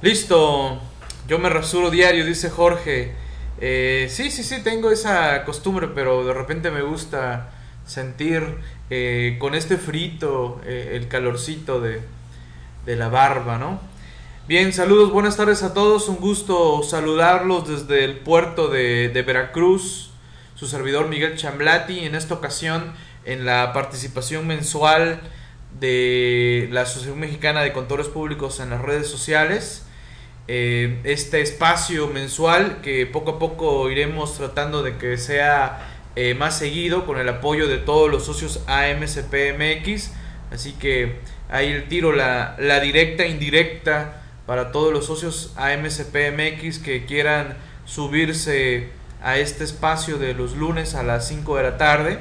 Listo, yo me rasuro diario, dice Jorge. Eh, sí, sí, sí, tengo esa costumbre, pero de repente me gusta sentir eh, con este frito eh, el calorcito de, de la barba, ¿no? Bien, saludos, buenas tardes a todos, un gusto saludarlos desde el puerto de, de Veracruz, su servidor Miguel Chamblati, en esta ocasión en la participación mensual de la Asociación Mexicana de Contadores Públicos en las redes sociales. Eh, este espacio mensual que poco a poco iremos tratando de que sea eh, más seguido con el apoyo de todos los socios AMCPMX. Así que ahí el tiro la, la directa, indirecta para todos los socios AMCPMX que quieran subirse a este espacio de los lunes a las 5 de la tarde.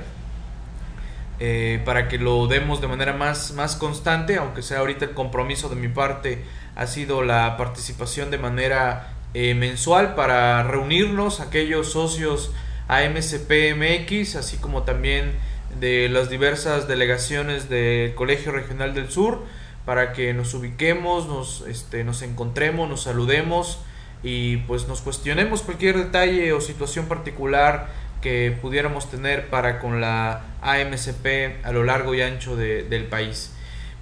Eh, para que lo demos de manera más, más constante, aunque sea ahorita el compromiso de mi parte ha sido la participación de manera eh, mensual para reunirnos aquellos socios AMCPMX, así como también de las diversas delegaciones del Colegio Regional del Sur, para que nos ubiquemos, nos, este, nos encontremos, nos saludemos y pues nos cuestionemos cualquier detalle o situación particular que pudiéramos tener para con la AMCP a lo largo y ancho de, del país.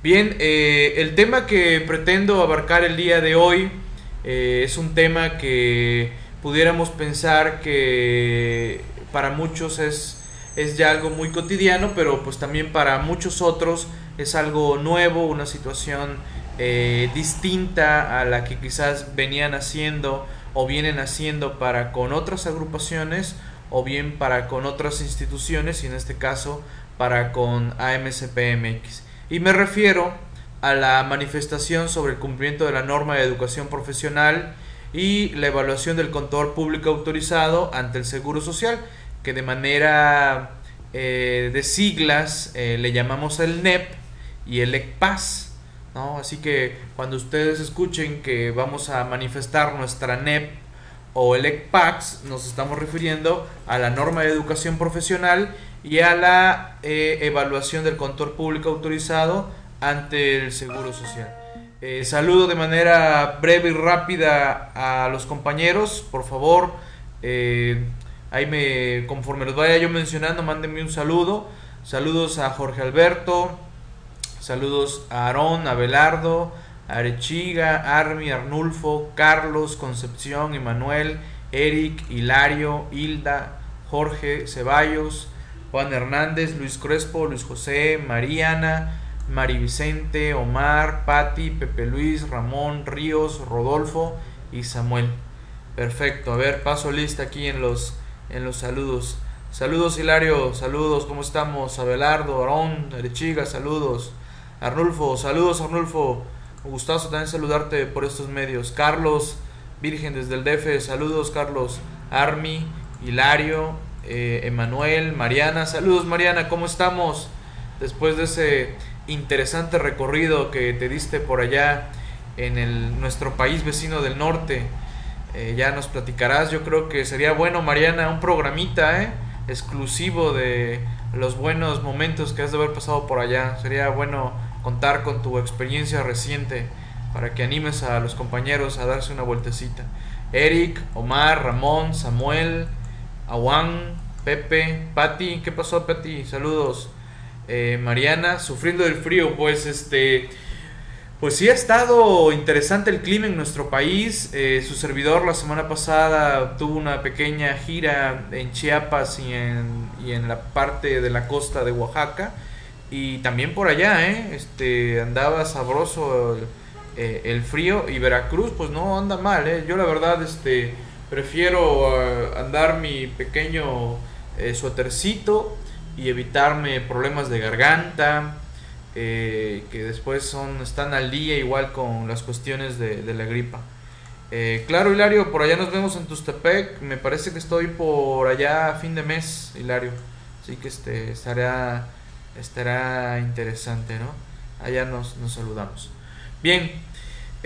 Bien, eh, el tema que pretendo abarcar el día de hoy eh, es un tema que pudiéramos pensar que para muchos es, es ya algo muy cotidiano, pero pues también para muchos otros es algo nuevo, una situación eh, distinta a la que quizás venían haciendo o vienen haciendo para con otras agrupaciones o bien para con otras instituciones y en este caso para con AMCPMX. Y me refiero a la manifestación sobre el cumplimiento de la norma de educación profesional y la evaluación del contador público autorizado ante el Seguro Social, que de manera eh, de siglas eh, le llamamos el NEP y el ECPAS. ¿no? Así que cuando ustedes escuchen que vamos a manifestar nuestra NEP o el ECPAX, nos estamos refiriendo a la norma de educación profesional y a la eh, evaluación del contador público autorizado ante el Seguro Social. Eh, saludo de manera breve y rápida a los compañeros, por favor. Eh, ahí me, conforme los vaya yo mencionando, mándenme un saludo. Saludos a Jorge Alberto, saludos a Aarón, a Belardo, Arechiga, Armi, Arnulfo, Carlos, Concepción, Emanuel, Eric, Hilario, Hilda, Jorge, Ceballos, Juan Hernández, Luis Crespo, Luis José, Mariana, Mari Vicente, Omar, Patti, Pepe Luis, Ramón, Ríos, Rodolfo y Samuel. Perfecto, a ver, paso lista aquí en los, en los saludos. Saludos Hilario, saludos, ¿cómo estamos? Abelardo, Arón, Arechiga, saludos. Arnulfo, saludos Arnulfo. Gustazo también saludarte por estos medios. Carlos, Virgen desde el DF, saludos Carlos. Armi, Hilario, eh, Emanuel, Mariana. Saludos Mariana, ¿cómo estamos? Después de ese interesante recorrido que te diste por allá en el, nuestro país vecino del norte. Eh, ya nos platicarás, yo creo que sería bueno Mariana, un programita ¿eh? exclusivo de los buenos momentos que has de haber pasado por allá. Sería bueno contar con tu experiencia reciente para que animes a los compañeros a darse una vueltecita. Eric, Omar, Ramón, Samuel, Awan, Pepe, Patti, ¿qué pasó Patti? Saludos. Eh, Mariana, sufriendo del frío, pues este... Pues sí ha estado interesante el clima en nuestro país. Eh, su servidor la semana pasada tuvo una pequeña gira en Chiapas y en, y en la parte de la costa de Oaxaca. Y también por allá, ¿eh? Este, andaba sabroso el, eh, el frío. Y Veracruz, pues no anda mal, ¿eh? Yo la verdad, este, prefiero uh, andar mi pequeño eh, suétercito y evitarme problemas de garganta. Eh, que después son están al día igual con las cuestiones de, la gripa. Eh, claro, Hilario, por allá nos vemos en Tustepec. Me parece que estoy por allá fin de mes, Hilario. Así que este estará, estará interesante, ¿no? Allá nos, nos saludamos. Bien,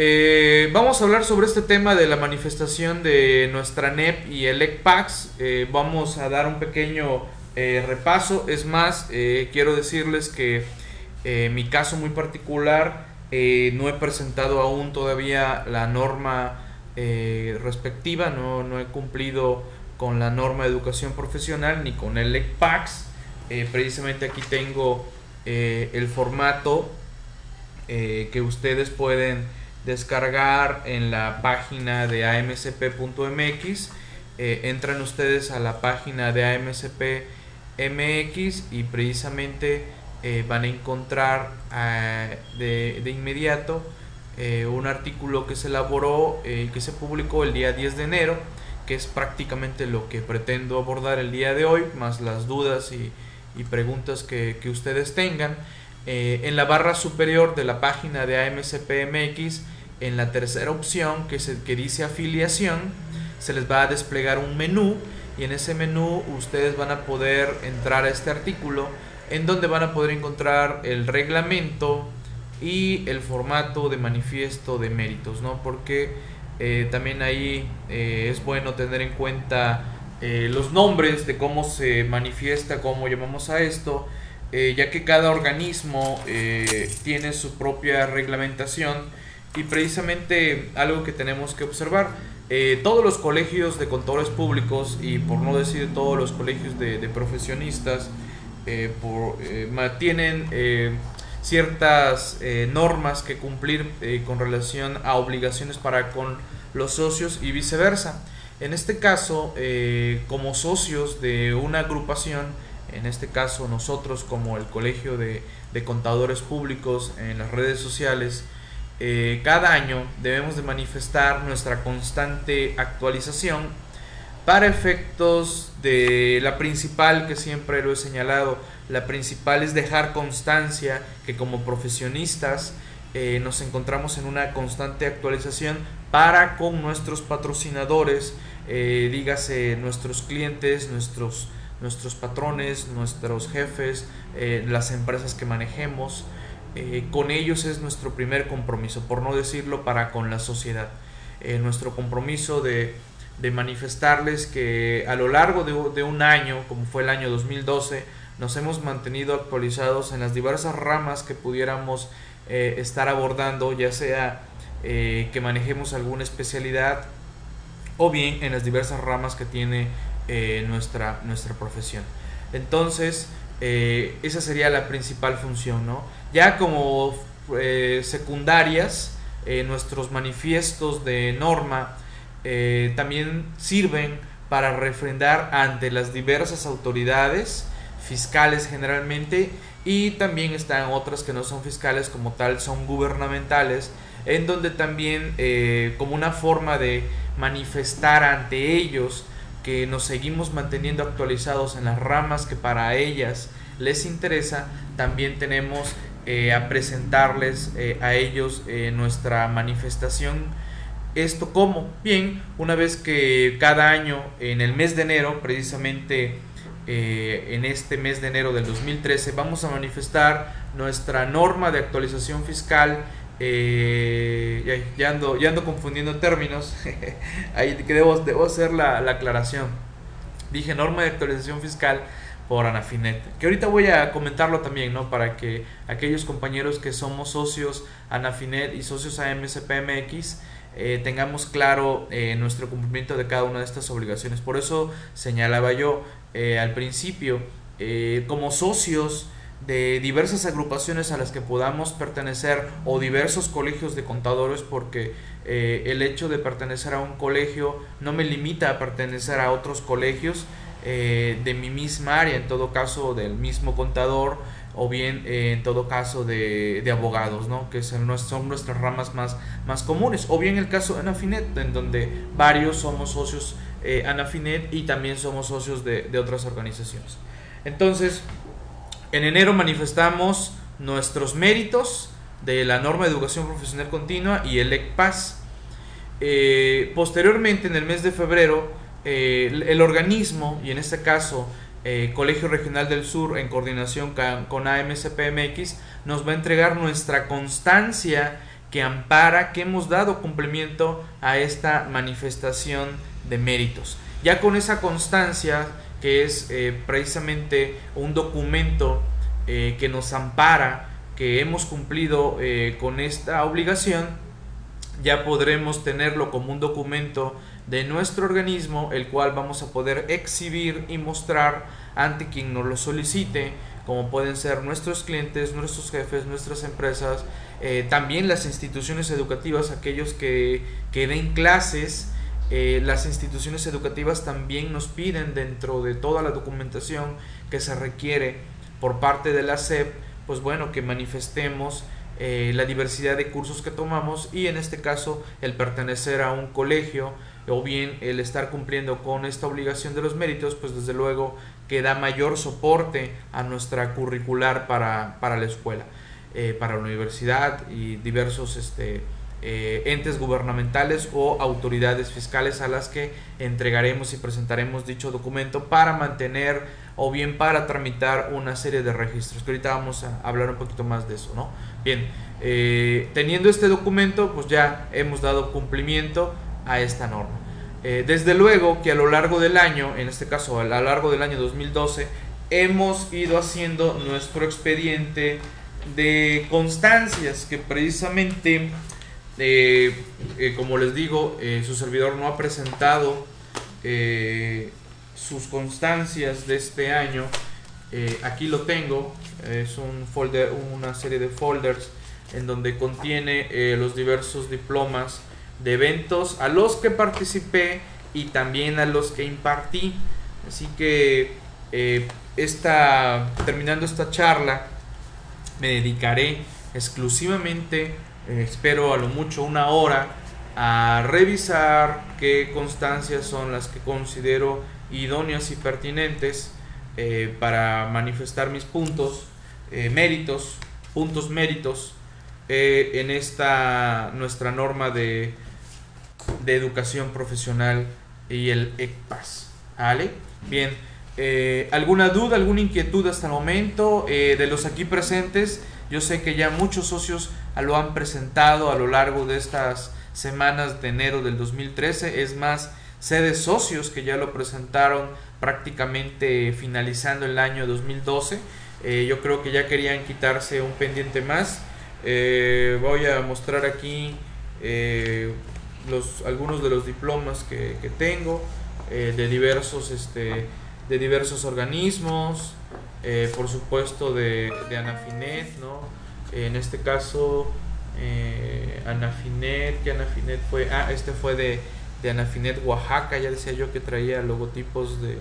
eh, vamos a hablar sobre este tema de la manifestación de nuestra NEP y el ECPAX. Eh, vamos a dar un pequeño eh, repaso. Es más, quiero decirles que mi caso muy particular no he presentado aún todavía la norma respectiva, no, no he cumplido con la norma de educación profesional ni con el ECPAX. Eh, precisamente aquí tengo eh, el formato eh, que ustedes pueden descargar en la página de amcp.mx. entran ustedes a la página de amcp.mx y precisamente van a encontrar de, de, inmediato un artículo que se elaboró y que se publicó el día 10 de enero que es prácticamente lo que pretendo abordar el día de hoy, más las dudas y, preguntas que, ustedes tengan. Eh, en la barra superior de la página de AMCPMX, en la tercera opción que, se, que dice afiliación, se les va a desplegar un menú y en ese menú ustedes van a poder entrar a este artículo en donde van a poder encontrar el reglamento y el formato de manifiesto de méritos, ¿no? Porque eh, también ahí eh, es bueno tener en cuenta eh, los nombres de cómo se manifiesta, cómo llamamos a esto, ya que cada organismo tiene su propia reglamentación y precisamente algo que tenemos que observar. todos los colegios de contadores públicos y por no decir todos los colegios de, profesionistas tienen ciertas eh, normas que cumplir eh, con relación a obligaciones para con los socios y viceversa. En este caso, eh, como socios de una agrupación, en este caso nosotros como el Colegio de, Contadores Públicos en las redes sociales, cada año debemos de manifestar nuestra constante actualización para efectos de la principal que siempre lo he señalado, la principal es dejar constancia que como profesionistas eh, nos encontramos en una constante actualización para con nuestros patrocinadores, eh, dígase nuestros clientes, nuestros, nuestros patrones, nuestros jefes, eh, las empresas que manejemos. con ellos es nuestro primer compromiso, por no decirlo para con la sociedad. nuestro compromiso de, de, manifestarles que a lo largo de, un año, como fue el año 2012, nos hemos mantenido actualizados en las diversas ramas que pudiéramos eh, estar abordando, ya sea eh, que manejemos alguna especialidad o bien en las diversas ramas que tiene eh, nuestra, nuestra profesión. Entonces, esa sería la principal función, ¿no? Ya como secundarias, nuestros manifiestos de norma también sirven para refrendar ante las diversas autoridades fiscales generalmente y también están otras que no son fiscales como tal, son gubernamentales, en donde también eh, como una forma de manifestar ante ellos que nos seguimos manteniendo actualizados en las ramas que para ellas les interesa, también tenemos eh, a presentarles eh, a ellos nuestra manifestación. Esto como, bien, una vez que cada año en el mes de enero precisamente eh, en este mes de enero del 2013 vamos a manifestar nuestra norma de actualización fiscal. Eh, ya, ando, confundiendo términos. Ahí que debo, debo hacer la, aclaración. Dije norma de actualización fiscal por Anafinet. Que ahorita voy a comentarlo también, ¿no? Para que aquellos compañeros que somos socios Anafinet y socios AMCPMX eh, tengamos claro eh, nuestro cumplimiento de cada una de estas obligaciones. Por eso señalaba yo eh, al principio, como socios de diversas agrupaciones a las que podamos pertenecer o diversos colegios de contadores porque el hecho de pertenecer a un colegio no me limita a pertenecer a otros colegios de mi misma área, en todo caso del mismo contador o bien eh, en todo caso de, abogados, ¿no? que son, nuestras ramas más, más comunes, o bien el caso de Anafinet, en donde varios somos socios eh, Anafinet y también somos socios de, otras organizaciones. Entonces, en enero manifestamos nuestros méritos de la norma de educación profesional continua y el ECPAS. Eh, posteriormente, en el mes de febrero, el organismo, y en este caso eh, Colegio Regional del Sur, en coordinación con AMCPMX, nos va a entregar nuestra constancia que ampara que hemos dado cumplimiento a esta manifestación de méritos. Ya con esa constancia, que es eh, precisamente un documento eh, que nos ampara que hemos cumplido eh, con esta obligación, ya podremos tenerlo como un documento de nuestro organismo, el cual vamos a poder exhibir y mostrar ante quien nos lo solicite, como pueden ser nuestros clientes, nuestros jefes, nuestras empresas, también las instituciones educativas, aquellos que, que den clases, eh, las instituciones educativas también nos piden dentro de toda la documentación que se requiere por parte de la SEP, pues bueno, que manifestemos eh, la diversidad de cursos que tomamos y en este caso el pertenecer a un colegio o bien el estar cumpliendo con esta obligación de los méritos, pues desde luego que da mayor soporte a nuestra curricular para, para la escuela, eh, para la universidad y diversos este, eh, entes gubernamentales o autoridades fiscales a las que entregaremos y presentaremos dicho documento para mantener o bien para tramitar una serie de registros, que ahorita vamos a hablar un poquito más de eso, ¿no? Bien, eh, teniendo este documento, pues ya hemos dado cumplimiento a esta norma. Eh, desde luego que a lo largo del año, en este caso a lo largo del año 2012, hemos ido haciendo nuestro expediente de constancias que precisamente, eh, como les digo, su servidor no ha presentado sus constancias de este año. aquí lo tengo, es un folder, una serie de folders en donde contiene eh, los diversos diplomas de eventos a los que participé y también a los que impartí. Así que eh, terminando esta charla me dedicaré exclusivamente, eh, espero a lo mucho una hora, a revisar qué constancias son las que considero idóneas y pertinentes para manifestar mis puntos eh, méritos, puntos méritos eh, en esta nuestra norma de, de educación profesional y el ECPAS. Bien, eh, ¿alguna duda, alguna inquietud hasta el momento de los aquí presentes? Yo sé que ya muchos socios lo han presentado a lo largo de estas semanas de enero del 2013. Es más, sé de socios que ya lo presentaron prácticamente finalizando el año 2012. Eh, yo creo que ya querían quitarse un pendiente más. Eh, voy a mostrar aquí eh, los, algunos de los diplomas que, tengo de, diversos, este, de diversos organismos, por supuesto de, de, Anafinet, ¿no? En este caso Anafinet, que Anafinet fue, ah, este fue de, de Anafinet Oaxaca, ya decía yo que traía logotipos de,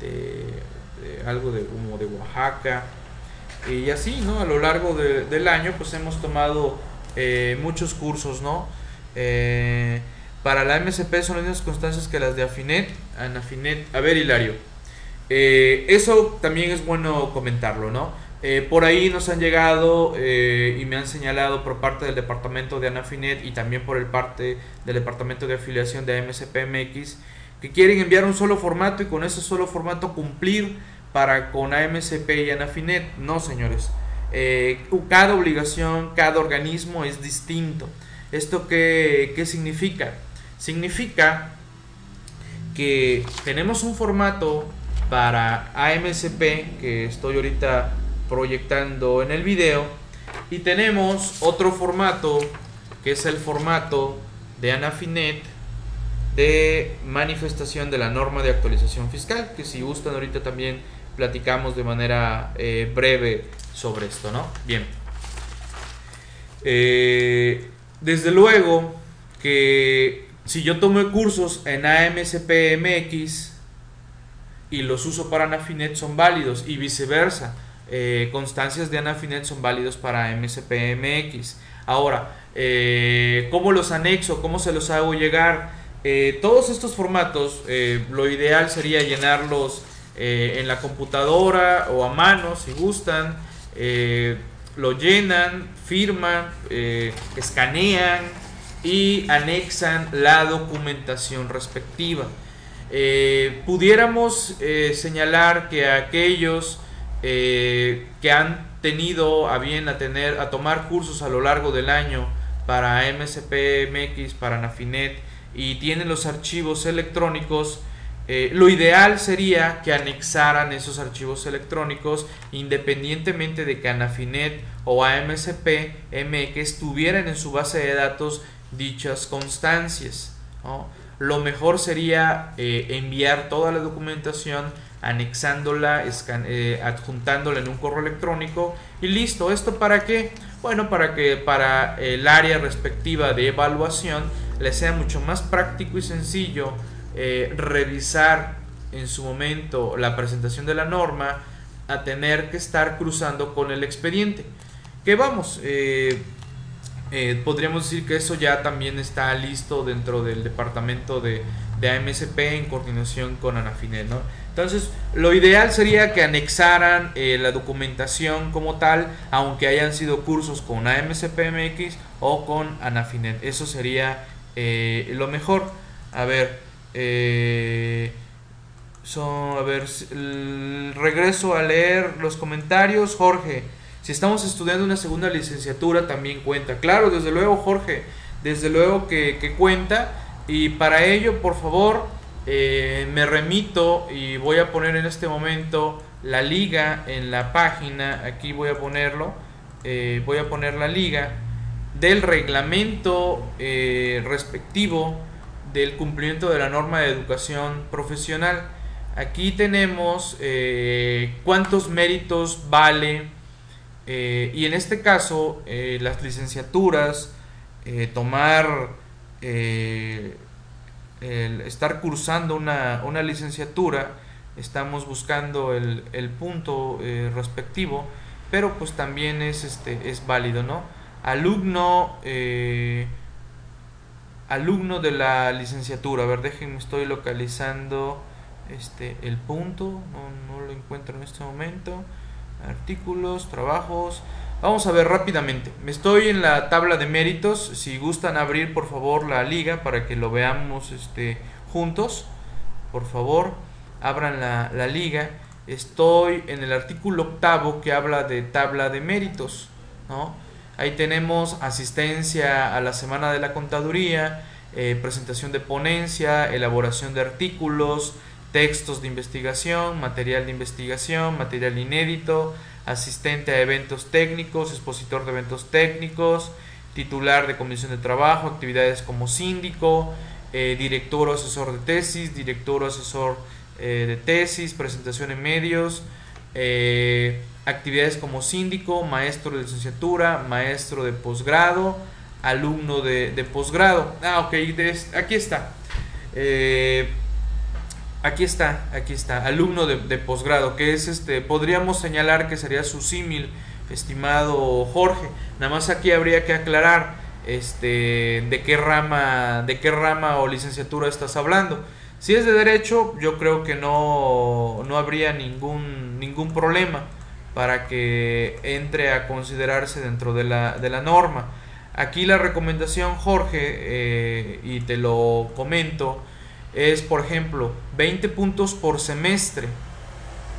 de algo de humo de Oaxaca. Y así, ¿no? A lo largo del año, pues hemos tomado eh, muchos cursos, ¿no? Eh, para la MSP son las mismas constancias que las de Afinet. Anafinet. A ver, Hilario. Eh, eso también es bueno comentarlo, ¿no? Por ahí nos han llegado y me han señalado por parte del departamento de Anafinet y también por el parte del departamento de afiliación de MSPMX que quieren enviar un solo formato y con ese solo formato cumplir para con AMCP y Anafinet. No, señores. Eh, cada obligación, cada organismo es distinto. ¿Esto qué, qué significa? Significa que tenemos un formato para AMCP que estoy ahorita proyectando en el video y tenemos otro formato que es el formato de Anafinet de manifestación de la norma de actualización fiscal, que si gustan ahorita también platicamos de manera eh, breve sobre esto, ¿no? Bien. Eh, desde luego que si yo tomo cursos en AMSPMX y los uso para Anafinet son válidos y viceversa. Eh, constancias de Anafinet son válidos para MSPMX. Ahora, ¿cómo los anexo? ¿Cómo se los hago llegar? Eh, todos estos formatos, eh, lo ideal sería llenarlos eh, en la computadora o a mano si gustan. lo llenan, firman, escanean y anexan la documentación respectiva. pudiéramos señalar que aquellos que han tenido a bien a tener a tomar cursos a lo largo del año para MSP MX, para Nafinet, y tienen los archivos electrónicos, Eh, lo ideal sería que anexaran esos archivos electrónicos independientemente de que Anafinet o AMSP MX tuvieran en su base de datos dichas constancias. Lo mejor sería eh, enviar toda la documentación anexándola, eh, adjuntándola en un correo electrónico y listo. ¿Esto para qué? Bueno, para que para el área respectiva de evaluación le sea mucho más práctico y sencillo eh, revisar en su momento la presentación de la norma a tener que estar cruzando con el expediente. Que vamos, eh, eh, podríamos decir que eso ya también está listo dentro del departamento de, de AMSP en coordinación con Anafinet. ¿no? Entonces, lo ideal sería que anexaran la documentación como tal, aunque hayan sido cursos con AMSPMX o con Anafinet. Eso sería lo mejor. A ver, eh, son, a ver, regreso a leer los comentarios. Jorge, si estamos estudiando una segunda licenciatura también cuenta. Claro, desde luego, Jorge, desde luego que, cuenta. Y para ello, por favor, eh, me remito y voy a poner en este momento la liga en la página. Aquí voy a ponerlo. Eh, voy a poner la liga del reglamento respectivo del cumplimiento de la norma de educación profesional. Aquí tenemos eh, cuántos méritos vale eh, y en este caso eh, las licenciaturas, tomar, el estar cursando una, una, licenciatura, estamos buscando el, el punto respectivo, pero pues también es, este, es válido, ¿no? Alumno alumno de la licenciatura. A ver, déjenme, estoy localizando este el punto. No, no lo encuentro en este momento. Artículos, trabajos. Vamos a ver rápidamente. Me estoy en la tabla de méritos. Si gustan abrir por favor la liga para que lo veamos este, juntos. Por favor, abran la, la liga. Estoy en el artículo octavo que habla de tabla de méritos. ¿no? Ahí tenemos asistencia a la semana de la contaduría, eh, presentación de ponencia, elaboración de artículos, textos de investigación, material de investigación, material inédito, asistente a eventos técnicos, expositor de eventos técnicos, titular de comisión de trabajo, actividades como síndico, eh, director o asesor de tesis, director o asesor eh, de tesis, presentación en medios, actividades como síndico, maestro de licenciatura, maestro de posgrado, alumno de, posgrado. Ah, ok, aquí está. Eh, aquí está, aquí está, alumno de, posgrado, que es este, podríamos señalar que sería su símil, estimado Jorge. Nada más aquí habría que aclarar este, de qué rama, de qué rama o licenciatura estás hablando. Si es de derecho, yo creo que no, no habría ningún, ningún problema para que entre a considerarse dentro de la, de la norma. Aquí la recomendación, Jorge, eh, y te lo comento, es, por ejemplo, 20 puntos por semestre.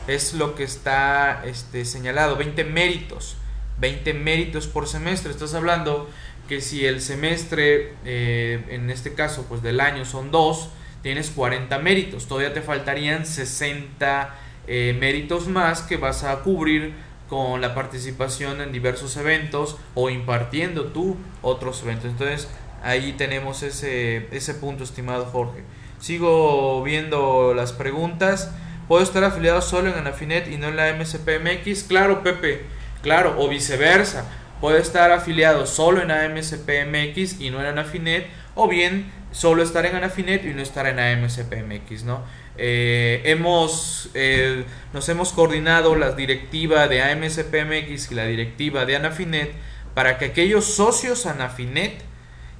Es lo que está este, señalado, 20 méritos. 20 méritos por semestre. Estás hablando que si el semestre, eh, en este caso, pues del año son dos, tienes 40 méritos. Todavía te faltarían 60 eh, méritos más que vas a cubrir con la participación en diversos eventos o impartiendo tú otros eventos. Entonces ahí tenemos ese, ese punto, estimado Jorge. Sigo viendo las preguntas. ¿Puedo estar afiliado solo en Anafinet y no en la MSPMX? Claro, Pepe, claro, o viceversa. Puede estar afiliado solo en AMSPMX y no en Anafinet, o bien solo estar en Anafinet y no estar en AMSPMX, ¿no? Eh, hemos, eh, nos hemos coordinado la directiva de AMSPMX y la directiva de Anafinet para que aquellos socios Anafinet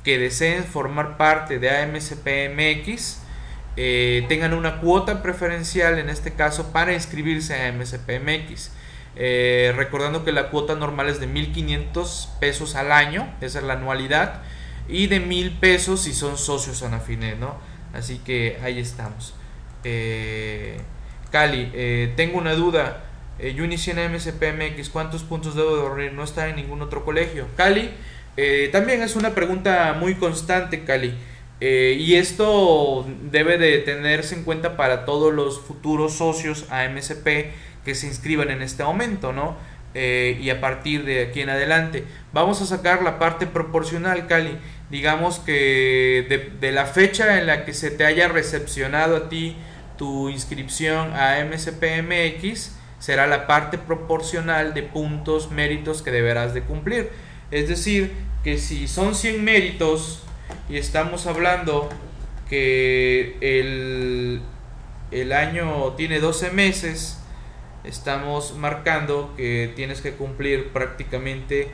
que deseen formar parte de AMSPMX eh, tengan una cuota preferencial en este caso para inscribirse a AMSPMX. recordando que la cuota normal es de 1.500 pesos al año, esa es la anualidad, y de 1.000 pesos si son socios Anafinet, ¿no? Así que ahí estamos. Eh, Cali, eh, tengo una duda. Eh, yo inicié en MSPMX, ¿cuántos puntos debo de dormir? No está en ningún otro colegio. Cali, también es una pregunta muy constante, Cali. Eh, y esto debe de tenerse en cuenta para todos los futuros socios AMSP que se inscriban en este momento, ¿no? Eh, y a partir de aquí en adelante. Vamos a sacar la parte proporcional, Cali. Digamos que de, la fecha en la que se te haya recepcionado a ti tu inscripción a MSPMX, será la parte proporcional de puntos, méritos que deberás de cumplir. Es decir, que si son 100 méritos y estamos hablando que el, el año tiene 12 meses, estamos marcando que tienes que cumplir prácticamente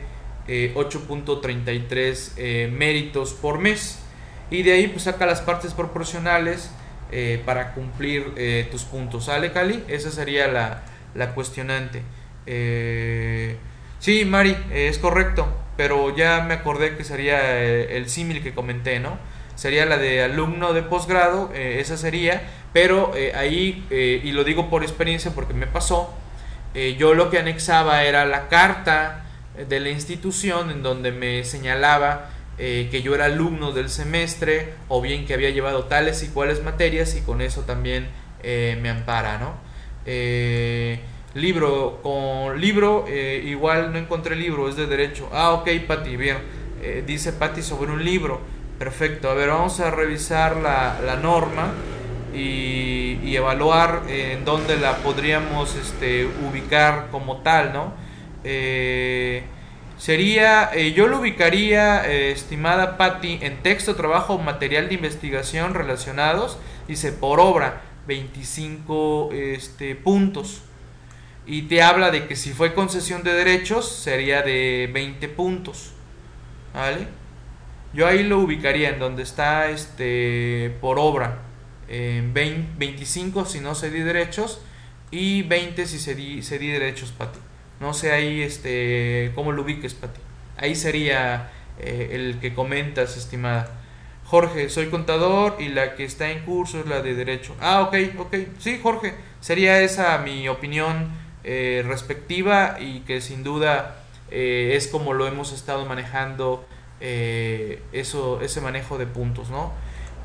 8.33 eh, eh, méritos por mes. Y de ahí pues saca las partes proporcionales eh, para cumplir tus puntos. ¿Sale, Cali? Esa sería la, la cuestionante. sí, Mari, es correcto, pero ya me acordé que sería el símil que comenté, ¿no? Sería la de alumno de posgrado, esa sería, pero eh, ahí, eh, y lo digo por experiencia porque me pasó, eh, yo lo que anexaba era la carta de la institución en donde me señalaba que yo era alumno del semestre o bien que había llevado tales y cuales materias y con eso también me ampara, ¿no? Libro, con libro, igual no encontré libro, es de derecho. Ah, ok, Pati, bien. dice Pati sobre un libro. Perfecto, a ver, vamos a revisar la, la norma y, evaluar en dónde la podríamos este, ubicar como tal, ¿no? Eh, sería, eh, yo lo ubicaría, eh, estimada Patti, en texto, trabajo, material de investigación relacionados, dice por obra, 25 este, puntos. Y te habla de que si fue concesión de derechos, sería de 20 puntos. ¿Vale? Yo ahí lo ubicaría en donde está este por obra. 25 si no se di derechos y 20 si se di derechos, Pati. No sé ahí este, cómo lo ubiques, Pati. Ahí sería eh, el que comentas, estimada. Jorge, soy contador y la que está en curso es la de derecho. Ah, ok, ok. Sí, Jorge, sería esa mi opinión eh, respectiva y que sin duda eh, es como lo hemos estado manejando eso, ese manejo de puntos, ¿no?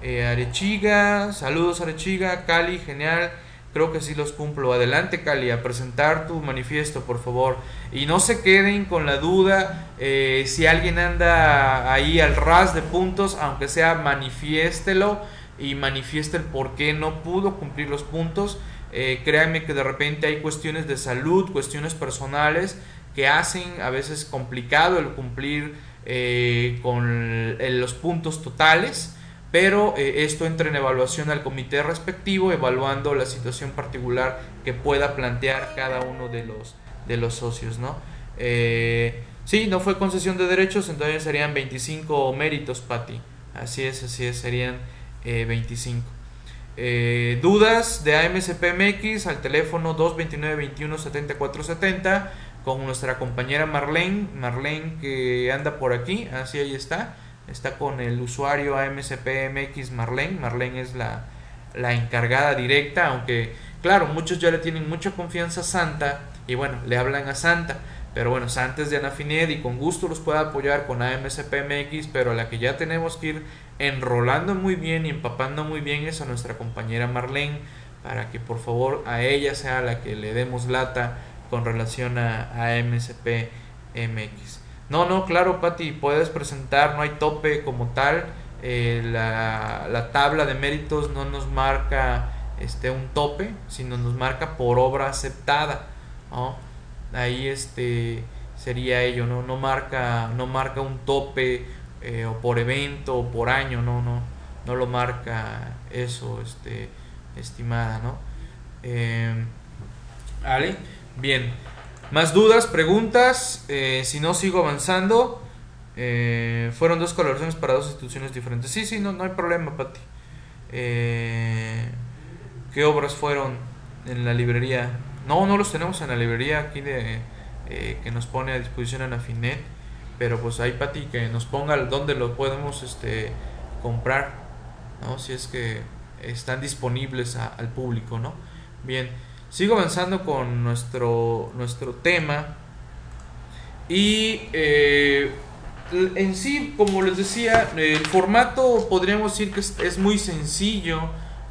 Eh, Arechiga, saludos Arechiga, Cali, genial. Creo que sí los cumplo. Adelante, Cali, a presentar tu manifiesto, por favor. Y no se queden con la duda. Eh, si alguien anda ahí al ras de puntos, aunque sea, manifiéstelo y manifieste el por qué no pudo cumplir los puntos. Eh, créanme que de repente hay cuestiones de salud, cuestiones personales que hacen a veces complicado el cumplir eh, con los puntos totales pero eh, esto entra en evaluación al comité respectivo, evaluando la situación particular que pueda plantear cada uno de los, de los socios, ¿no? Eh, sí, no fue concesión de derechos, entonces serían 25 méritos, Pati. Así es, así es, serían 25. Eh, dudas de AMSPMX al teléfono 229 21 74 70 con nuestra compañera Marlene, Marlene que anda por aquí, así ahí está está con el usuario AMCPMX Marlene. Marlene es la, la encargada directa, aunque claro, muchos ya le tienen mucha confianza a Santa y bueno, le hablan a Santa. Pero bueno, Santa es de Anafinet y con gusto los puede apoyar con AMCPMX, pero la que ya tenemos que ir enrolando muy bien y empapando muy bien es a nuestra compañera Marlene, para que por favor a ella sea la que le demos lata con relación a, a AMCPMX. No, no, claro, Pati, puedes presentar, no hay tope como tal. Eh, la, la, tabla de méritos no nos marca este un tope, sino nos marca por obra aceptada. Ahí este sería ello, no, no marca, no marca un tope eh, o por evento o por año, no, no, no lo marca eso, este, estimada, ¿no? Eh. Bien. Más dudas, preguntas, eh, si no sigo avanzando. Eh, fueron dos colaboraciones para dos instituciones diferentes. Sí, sí, no, no hay problema, Pati. ¿Qué obras fueron en la librería? No, no los tenemos en la librería aquí de que nos pone a disposición en Afinet. Pero pues hay Pati que nos ponga dónde lo podemos este, comprar, ¿no? Si es que están disponibles al público, ¿no? Bien. Sigo avanzando con nuestro, nuestro tema. Y eh, en sí, como les decía, el formato podríamos decir que es, muy sencillo,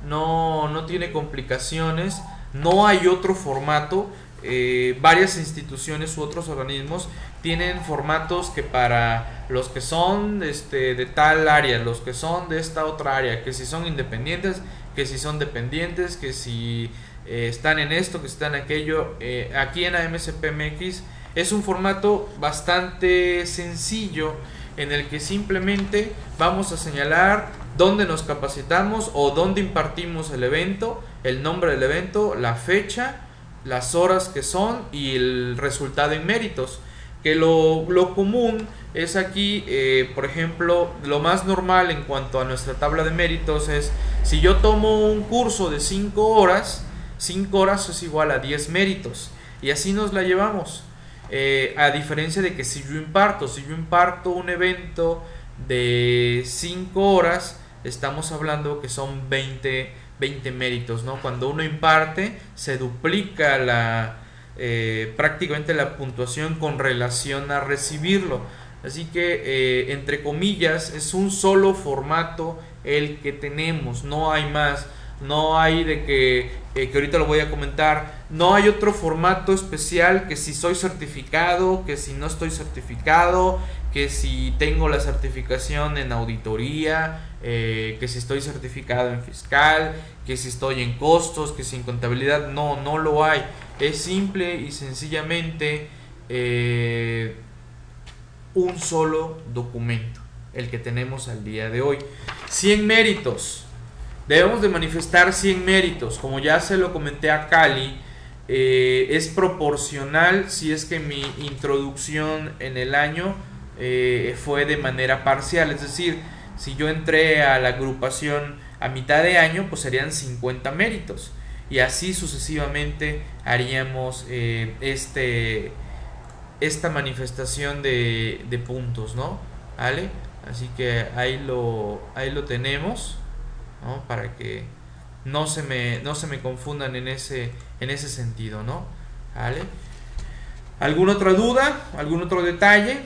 no, no, tiene complicaciones, no hay otro formato. Eh, varias instituciones u otros organismos tienen formatos que para los que son este, de tal área, los que son de esta otra área, que si son independientes, que si son dependientes, que si eh, están en esto, que están en aquello. Eh, aquí en AMSPMX es un formato bastante sencillo en el que simplemente vamos a señalar dónde nos capacitamos o dónde impartimos el evento, el nombre del evento, la fecha, las horas que son y el resultado en méritos. Que lo, común es aquí, eh, por ejemplo, lo más normal en cuanto a nuestra tabla de méritos es si yo tomo un curso de 5 horas, 5 horas es igual a 10 méritos. Y así nos la llevamos. Eh, a diferencia de que si yo imparto, si yo imparto un evento de 5 horas, estamos hablando que son 20, 20 méritos, ¿no? Cuando uno imparte, se duplica la, eh, prácticamente la puntuación con relación a recibirlo. Así que, eh, entre comillas, es un solo formato el que tenemos, no hay más. No hay de que, eh, que ahorita lo voy a comentar, no hay otro formato especial que si soy certificado, que si no estoy certificado, que si tengo la certificación en auditoría, eh, que si estoy certificado en fiscal, que si estoy en costos, que si en contabilidad, no, no lo hay. Es simple y sencillamente eh, un solo documento, el que tenemos al día de hoy. 100 méritos. Debemos de manifestar 100 méritos. Como ya se lo comenté a Cali, eh, es proporcional si es que mi introducción en el año eh, fue de manera parcial. Es decir, si yo entré a la agrupación a mitad de año, pues serían 50 méritos. Y así sucesivamente haríamos eh, este, esta manifestación de, de puntos, ¿no? ¿Vale? Así que ahí lo, ahí lo tenemos, Para que no se me, no se me confundan en ese, en ese sentido, ¿no? ¿Alguna otra duda? ¿Algún otro detalle?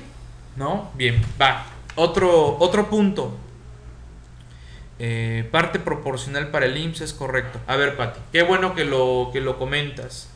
¿No? Bien, va. Otro, otro punto. Eh, parte proporcional para el IMSS es correcto. A ver, Pati, qué bueno que lo, que lo comentas.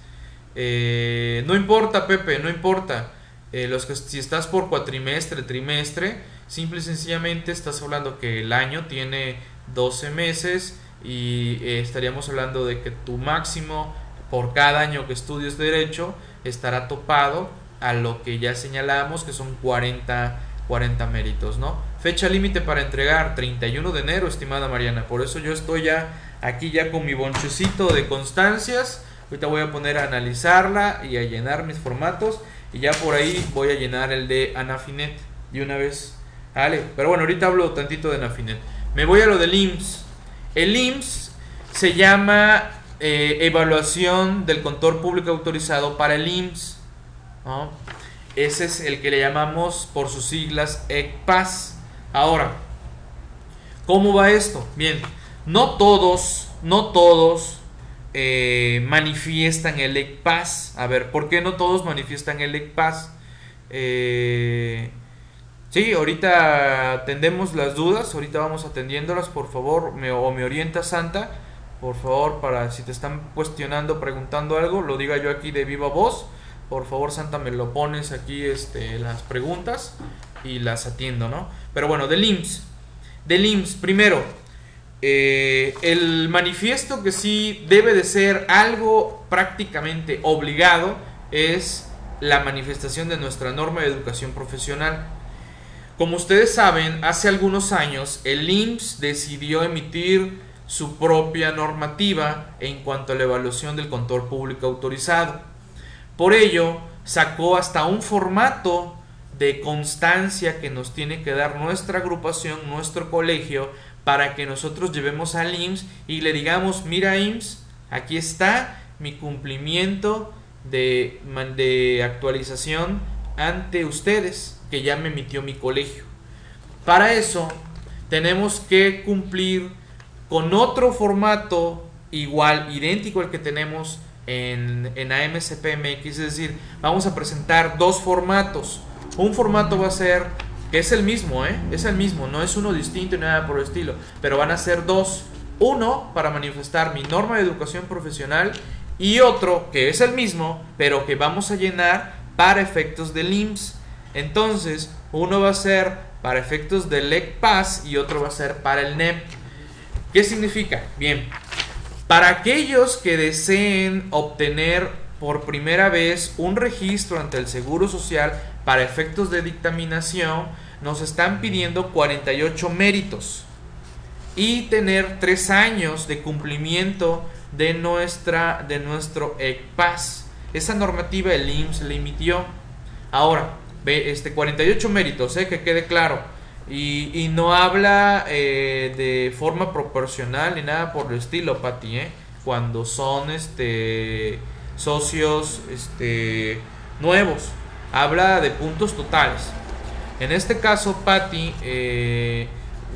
Eh, no importa, Pepe, no importa. Eh, los que, si estás por cuatrimestre, trimestre, Simple y sencillamente estás hablando que el año tiene 12 meses y eh, estaríamos hablando de que tu máximo por cada año que estudies derecho estará topado a lo que ya señalamos que son 40, 40 méritos, ¿no? Fecha límite para entregar 31 de enero, estimada Mariana. Por eso yo estoy ya aquí ya con mi bonchecito de constancias. Ahorita voy a poner a analizarla y a llenar mis formatos y ya por ahí voy a llenar el de Anafinet de una vez Vale, pero bueno, ahorita hablo tantito de Nafinet. Me voy a lo del IMSS. El IMSS se llama eh, Evaluación del Contor Público Autorizado para el IMSS. Ese es el que le llamamos por sus siglas ECPAS. Ahora, ¿cómo va esto? Bien, no todos, no todos eh, manifiestan el ECPAS. A ver, ¿por qué no todos manifiestan el ECPAS? Eh, Sí, ahorita atendemos las dudas, ahorita vamos atendiéndolas, por favor, me, o me orienta Santa, por favor, para si te están cuestionando, preguntando algo, lo diga yo aquí de viva voz, por favor Santa me lo pones aquí este, las preguntas y las atiendo, ¿no? Pero bueno, del IMSS, del IMSS, primero, eh, el manifiesto que sí debe de ser algo prácticamente obligado es la manifestación de nuestra norma de educación profesional. Como ustedes saben, hace algunos años el IMSS decidió emitir su propia normativa en cuanto a la evaluación del control público autorizado. Por ello, sacó hasta un formato de constancia que nos tiene que dar nuestra agrupación, nuestro colegio, para que nosotros llevemos al IMSS y le digamos, mira IMSS, aquí está mi cumplimiento de, de actualización ante ustedes que ya me emitió mi colegio. Para eso tenemos que cumplir con otro formato igual, idéntico al que tenemos en, en AMCPMX, es decir, vamos a presentar dos formatos. Un formato va a ser que es el mismo, ¿eh? Es el mismo, no es uno distinto y nada por el estilo, pero van a ser dos. Uno para manifestar mi norma de educación profesional y otro que es el mismo, pero que vamos a llenar para efectos del IMSS. Entonces, uno va a ser para efectos del ECPAS y otro va a ser para el NEP. ¿Qué significa? Bien, para aquellos que deseen obtener por primera vez un registro ante el Seguro Social para efectos de dictaminación, nos están pidiendo 48 méritos y tener 3 años de cumplimiento de, nuestra, de nuestro ECPAS. Esa normativa el IMSS le emitió. Ahora, este 48 méritos, eh, que quede claro. Y, no habla eh, de forma proporcional ni nada por el estilo, Pati, eh, cuando son este, socios este, nuevos. Habla de puntos totales. En este caso,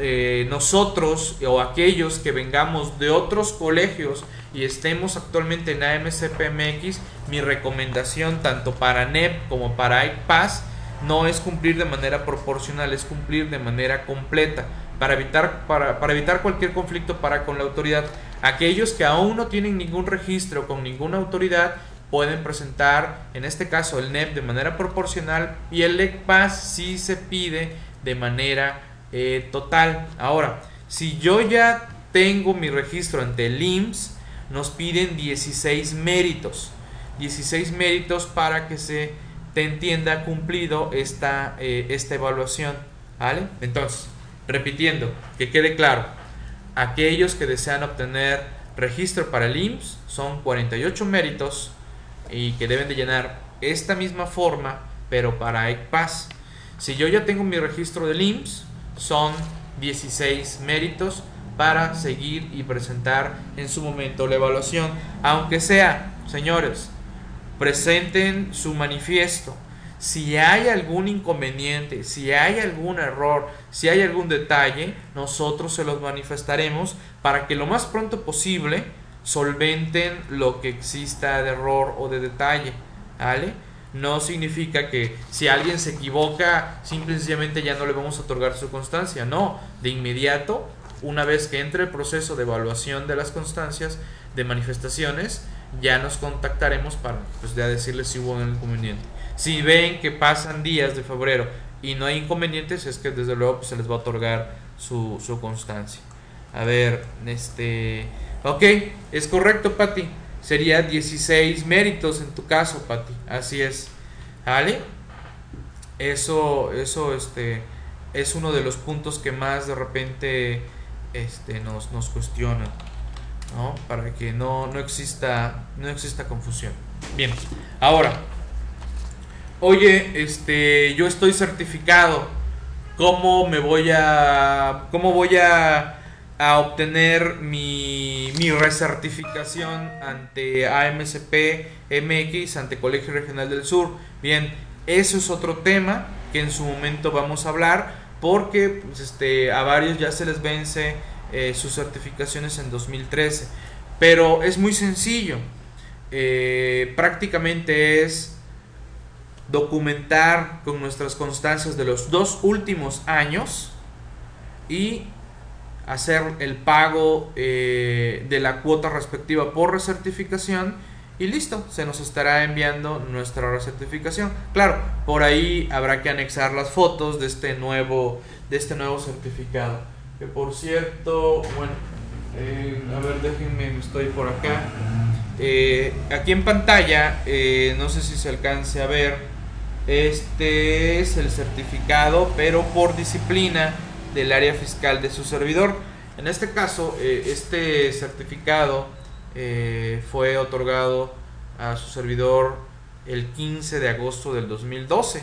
eh, nosotros o aquellos que vengamos de otros colegios y estemos actualmente en AMCPMX, mi recomendación tanto para NEP como para IPAS no es cumplir de manera proporcional, es cumplir de manera completa para evitar, para, para evitar cualquier conflicto para con la autoridad. Aquellos que aún no tienen ningún registro con ninguna autoridad pueden presentar, en este caso el NEP de manera proporcional y el ECPAS si se pide de manera eh, total. Ahora, si yo ya tengo mi registro ante el IMSS, nos piden 16 méritos. 16 méritos para que se te entienda cumplido esta, eh, esta evaluación. ¿Vale? Entonces, repitiendo, que quede claro, aquellos que desean obtener registro para el IMSS son 48 méritos y que deben de llenar esta misma forma, pero para ECPAS. Si yo ya tengo mi registro del IMSS, son 16 méritos para seguir y presentar en su momento la evaluación. Aunque sea, señores, presenten su manifiesto. Si hay algún inconveniente, si hay algún error, si hay algún detalle, nosotros se los manifestaremos para que lo más pronto posible solventen lo que exista de error o de detalle. ¿Vale? no significa que si alguien se equivoca, simplemente ya no le vamos a otorgar su constancia. No, de inmediato, una vez que entre el proceso de evaluación de las constancias, de manifestaciones, ya nos contactaremos para pues, ya decirles si hubo un inconveniente. Si ven que pasan días de febrero y no hay inconvenientes, es que desde luego pues, se les va a otorgar su, su constancia. A ver, este... Ok, es correcto, Patti sería 16 méritos en tu caso, Pati. Así es. ¿Vale? Eso, eso este, es uno de los puntos que más de repente este, nos, nos cuestionan. ¿No? Para que no, no, exista, no exista confusión. Bien, ahora, oye, este, yo estoy certificado. ¿Cómo me voy a, cómo voy a a obtener mi, mi recertificación ante AMCP MX, ante Colegio Regional del Sur. Bien, eso es otro tema que en su momento vamos a hablar porque pues, este, a varios ya se les vence eh, sus certificaciones en 2013. Pero es muy sencillo. Eh, prácticamente es documentar con nuestras constancias de los dos últimos años y hacer el pago eh, de la cuota respectiva por recertificación y listo, se nos estará enviando nuestra recertificación. Claro, por ahí habrá que anexar las fotos de este nuevo, de este nuevo certificado. Que por cierto, bueno, eh, a ver, déjenme, estoy por acá. Eh, aquí en pantalla, no sé si se alcance a ver, este es el certificado, pero por disciplina del área fiscal de su servidor. En este caso, eh, este certificado eh, fue otorgado a su servidor el 15 de agosto del 2012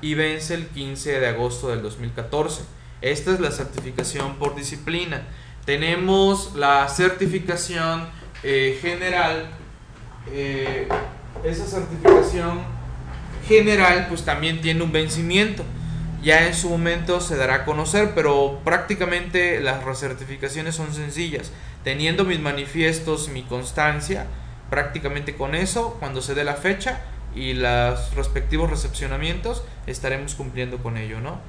y vence el 15 de agosto del 2014. Esta es la certificación por disciplina. Tenemos la certificación eh, general. esa certificación general pues también tiene un vencimiento ya en su momento se dará a conocer, pero prácticamente las recertificaciones son sencillas. Teniendo mis manifiestos, mi constancia, prácticamente con eso, cuando se dé la fecha y los respectivos recepcionamientos, estaremos cumpliendo con ello, ¿no?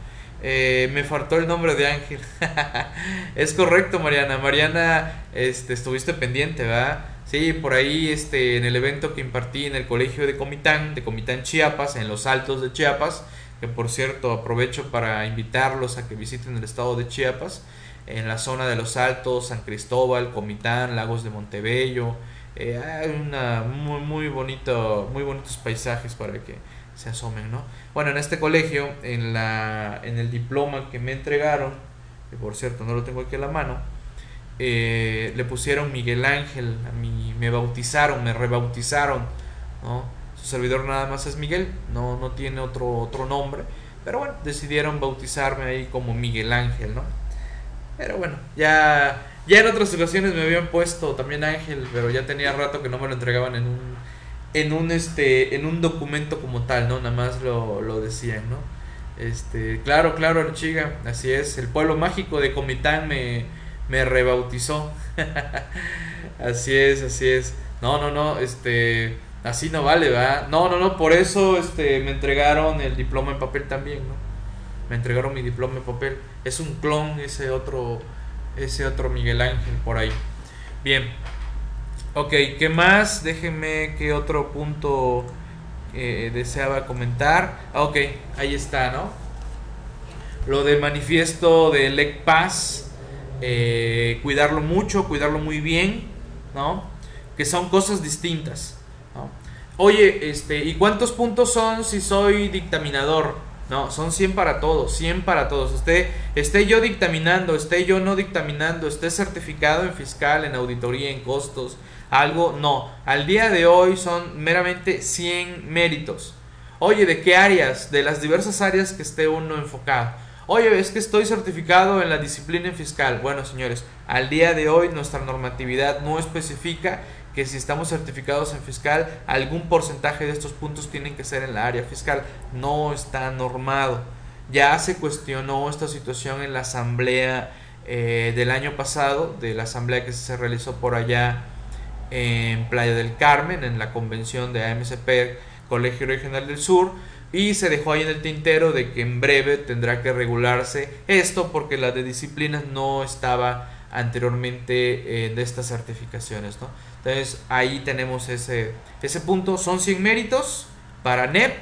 Eh, me faltó el nombre de Ángel. es correcto, Mariana. Mariana, este, estuviste pendiente, ¿verdad? Sí, por ahí este, en el evento que impartí en el colegio de Comitán, de Comitán Chiapas, en los Altos de Chiapas, que por cierto aprovecho para invitarlos a que visiten el estado de Chiapas, en la zona de los Altos, San Cristóbal, Comitán, Lagos de Montebello, eh, hay una muy, muy bonito, muy bonitos paisajes para que se asomen, ¿no? Bueno, en este colegio, en, la, en el diploma que me entregaron, que por cierto no lo tengo aquí a la mano, eh, le pusieron Miguel Ángel, a mí me bautizaron, me rebautizaron, ¿no? Su servidor nada más es Miguel, no, no tiene otro, otro nombre, pero bueno, decidieron bautizarme ahí como Miguel Ángel, ¿no? Pero bueno, ya, ya en otras ocasiones me habían puesto también Ángel, pero ya tenía rato que no me lo entregaban en un en un este en un documento como tal, ¿no? Nada más lo, lo decían, ¿no? Este, claro, claro, Archiga, así es. El pueblo mágico de Comitán me, me rebautizó. así es, así es. No, no, no, este, así no vale, ¿verdad? No, no, no, por eso este me entregaron el diploma en papel también, ¿no? Me entregaron mi diploma en papel. Es un clon ese otro ese otro Miguel Ángel por ahí. Bien. Ok, ¿qué más? Déjenme qué otro punto eh, deseaba comentar. Ah, ok, ahí está, ¿no? Lo del manifiesto de Lec Paz, eh, cuidarlo mucho, cuidarlo muy bien, ¿no? Que son cosas distintas. Oye, este, ¿y cuántos puntos son si soy dictaminador? No, son 100 para todos, 100 para todos. Esté, esté yo dictaminando, esté yo no dictaminando, esté certificado en fiscal, en auditoría, en costos, algo, no. Al día de hoy son meramente 100 méritos. Oye, ¿de qué áreas? De las diversas áreas que esté uno enfocado. Oye, es que estoy certificado en la disciplina fiscal. Bueno, señores, al día de hoy nuestra normatividad no especifica que si estamos certificados en fiscal, algún porcentaje de estos puntos tienen que ser en la área fiscal. No está normado. Ya se cuestionó esta situación en la asamblea eh, del año pasado, de la asamblea que se realizó por allá en Playa del Carmen, en la convención de AMCP Colegio Regional del Sur, y se dejó ahí en el tintero de que en breve tendrá que regularse esto porque la de disciplinas no estaba anteriormente en estas certificaciones. ¿no? Entonces ahí tenemos ese, ese punto. Son 100 méritos para NEP,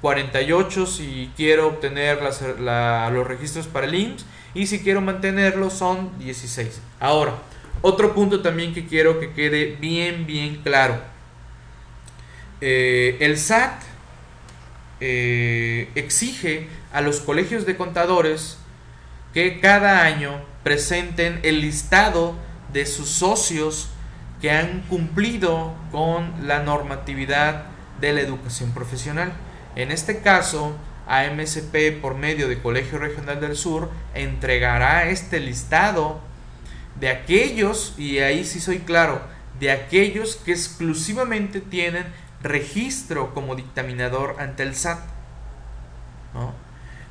48 si quiero obtener los registros para el IMSS y si quiero mantenerlo son 16. Ahora, otro punto también que quiero que quede bien, bien claro. Eh, el SAT eh, exige a los colegios de contadores que cada año presenten el listado de sus socios que han cumplido con la normatividad de la educación profesional. En este caso, AMSP por medio de Colegio Regional del Sur entregará este listado de aquellos, y ahí sí soy claro, de aquellos que exclusivamente tienen registro como dictaminador ante el SAT.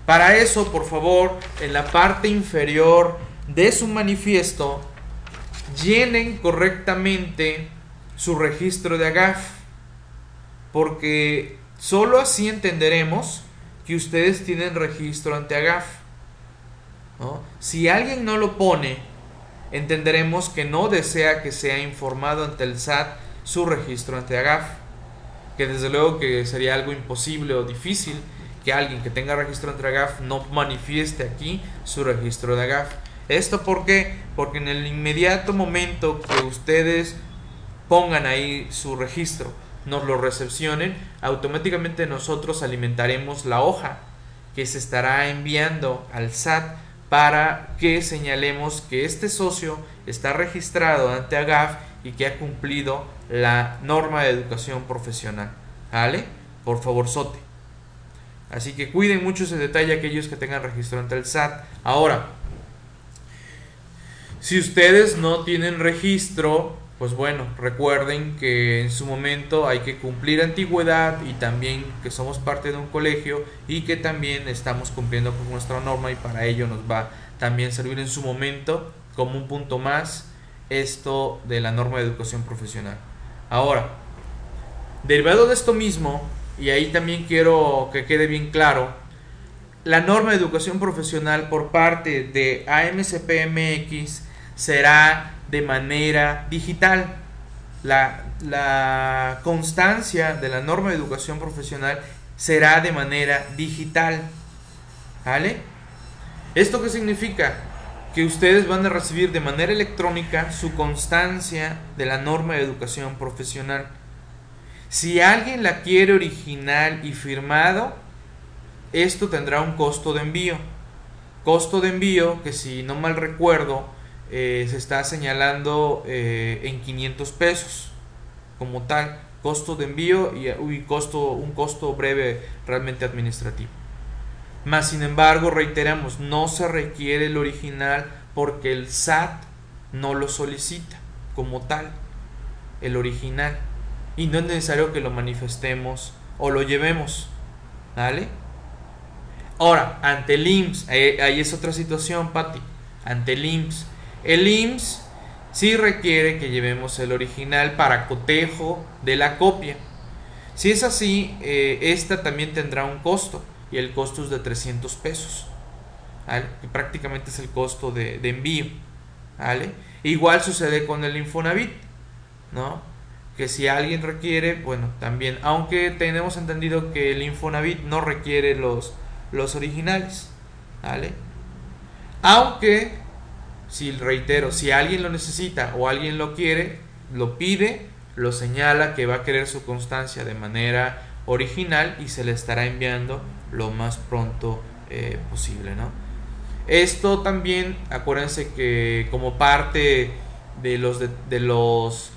Para eso, por favor, en la parte inferior de su manifiesto, llenen correctamente su registro de AGAF, porque solo así entenderemos que ustedes tienen registro ante AGAF. Si alguien no lo pone, entenderemos que no desea que sea informado ante el SAT su registro ante AGAF, que desde luego que sería algo imposible o difícil que alguien que tenga registro ante AGAF no manifieste aquí su registro de AGAF. ¿Esto por qué? Porque en el inmediato momento que ustedes pongan ahí su registro, nos lo recepcionen, automáticamente nosotros alimentaremos la hoja que se estará enviando al SAT para que señalemos que este socio está registrado ante AGAF y que ha cumplido la norma de educación profesional. ¿Vale? Por favor, sote. Así que cuiden mucho ese detalle aquellos que tengan registro ante el SAT. Ahora, si ustedes no tienen registro, pues bueno, recuerden que en su momento hay que cumplir antigüedad y también que somos parte de un colegio y que también estamos cumpliendo con nuestra norma y para ello nos va también servir en su momento como un punto más esto de la norma de educación profesional. Ahora, derivado de esto mismo, y ahí también quiero que quede bien claro, la norma de educación profesional por parte de AMCPMX será de manera digital. La, la, constancia de la norma de educación profesional será de manera digital. ¿Vale? ¿Esto qué significa? Que ustedes van a recibir de manera electrónica su constancia de la norma de educación profesional. Si alguien la quiere original y firmado, esto tendrá un costo de envío. Costo de envío que si no mal recuerdo eh, se está señalando eh, en 500 pesos como tal. Costo de envío y, costo, un costo breve realmente administrativo. Más sin embargo, reiteramos, no se requiere el original porque el SAT no lo solicita como tal, el original. Y no es necesario que lo manifestemos o lo llevemos. ¿Vale? Ahora, ante el IMSS, ahí, es otra situación, Patti. Ante el. El IMSS sí requiere que llevemos el original para cotejo de la copia. Si es así, eh, esta también tendrá un costo y el costo es de 300 pesos. Que prácticamente es el costo de, envío. Igual sucede con el Infonavit, ¿no? Que si alguien requiere, bueno, también, aunque tenemos entendido que el Infonavit no requiere los, los originales, ¿vale? Aunque, si reitero, si alguien lo necesita o alguien lo quiere, lo pide, lo señala que va a querer su constancia de manera original y se le estará enviando lo más pronto eh, posible, ¿no? Esto también, acuérdense que como parte de los de, los